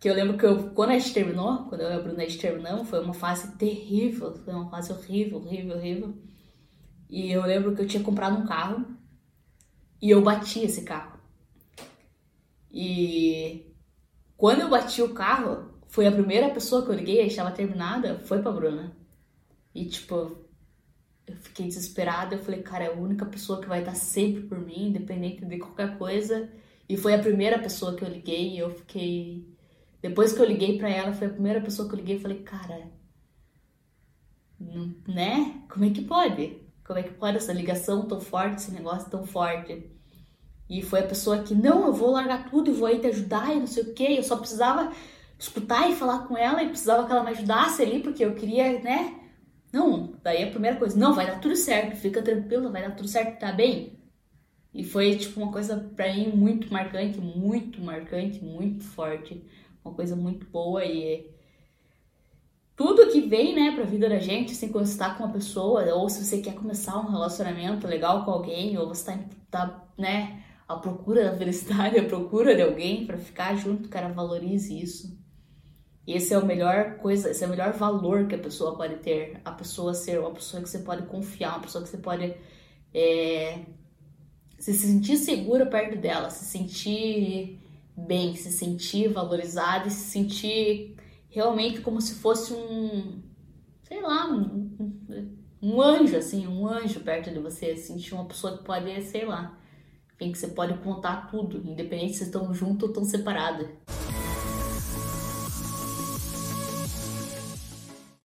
Que eu lembro que eu, quando a gente terminou, quando eu e a Bruna a gente terminamos, foi uma fase terrível, foi uma fase horrível, horrível, horrível. E eu lembro que eu tinha comprado um carro e eu bati esse carro. E quando eu bati o carro, foi a primeira pessoa que eu liguei, a gente tava terminada, foi pra Bruna. E tipo, eu fiquei desesperada, eu falei, cara, é a única pessoa que vai estar sempre por mim, independente de qualquer coisa. E foi a primeira pessoa que eu liguei e eu fiquei. Depois que eu liguei pra ela, foi a primeira pessoa que eu liguei e falei, cara, né? Como é que pode? Como é que pode essa ligação tão forte, esse negócio tão forte? E foi a pessoa que, não, eu vou largar tudo e vou aí te ajudar e não sei o que. Eu só precisava escutar e falar com ela e precisava que ela me ajudasse ali, porque eu queria, né? Não, daí a primeira coisa, não, vai dar tudo certo, fica tranquila, vai dar tudo certo, tá bem? E foi, tipo, uma coisa pra mim muito marcante, muito marcante, muito forte. Uma coisa muito boa e tudo que vem, né, pra vida da gente, assim, quando você tá com uma pessoa, ou se você quer começar um relacionamento legal com alguém, ou você tá, tá né, à procura da felicidade, à procura de alguém para ficar junto, cara, valorize isso. Esse é o melhor coisa, esse é o melhor valor que a pessoa pode ter. A pessoa ser uma pessoa que você pode confiar, uma pessoa que você pode é, se sentir segura perto dela, se sentir bem, se sentir valorizada e se sentir realmente como se fosse um, sei lá, um, um, anjo, assim, um anjo perto de você, se sentir uma pessoa que pode, sei lá, em que você pode contar tudo, independente se estão juntos ou estão separados.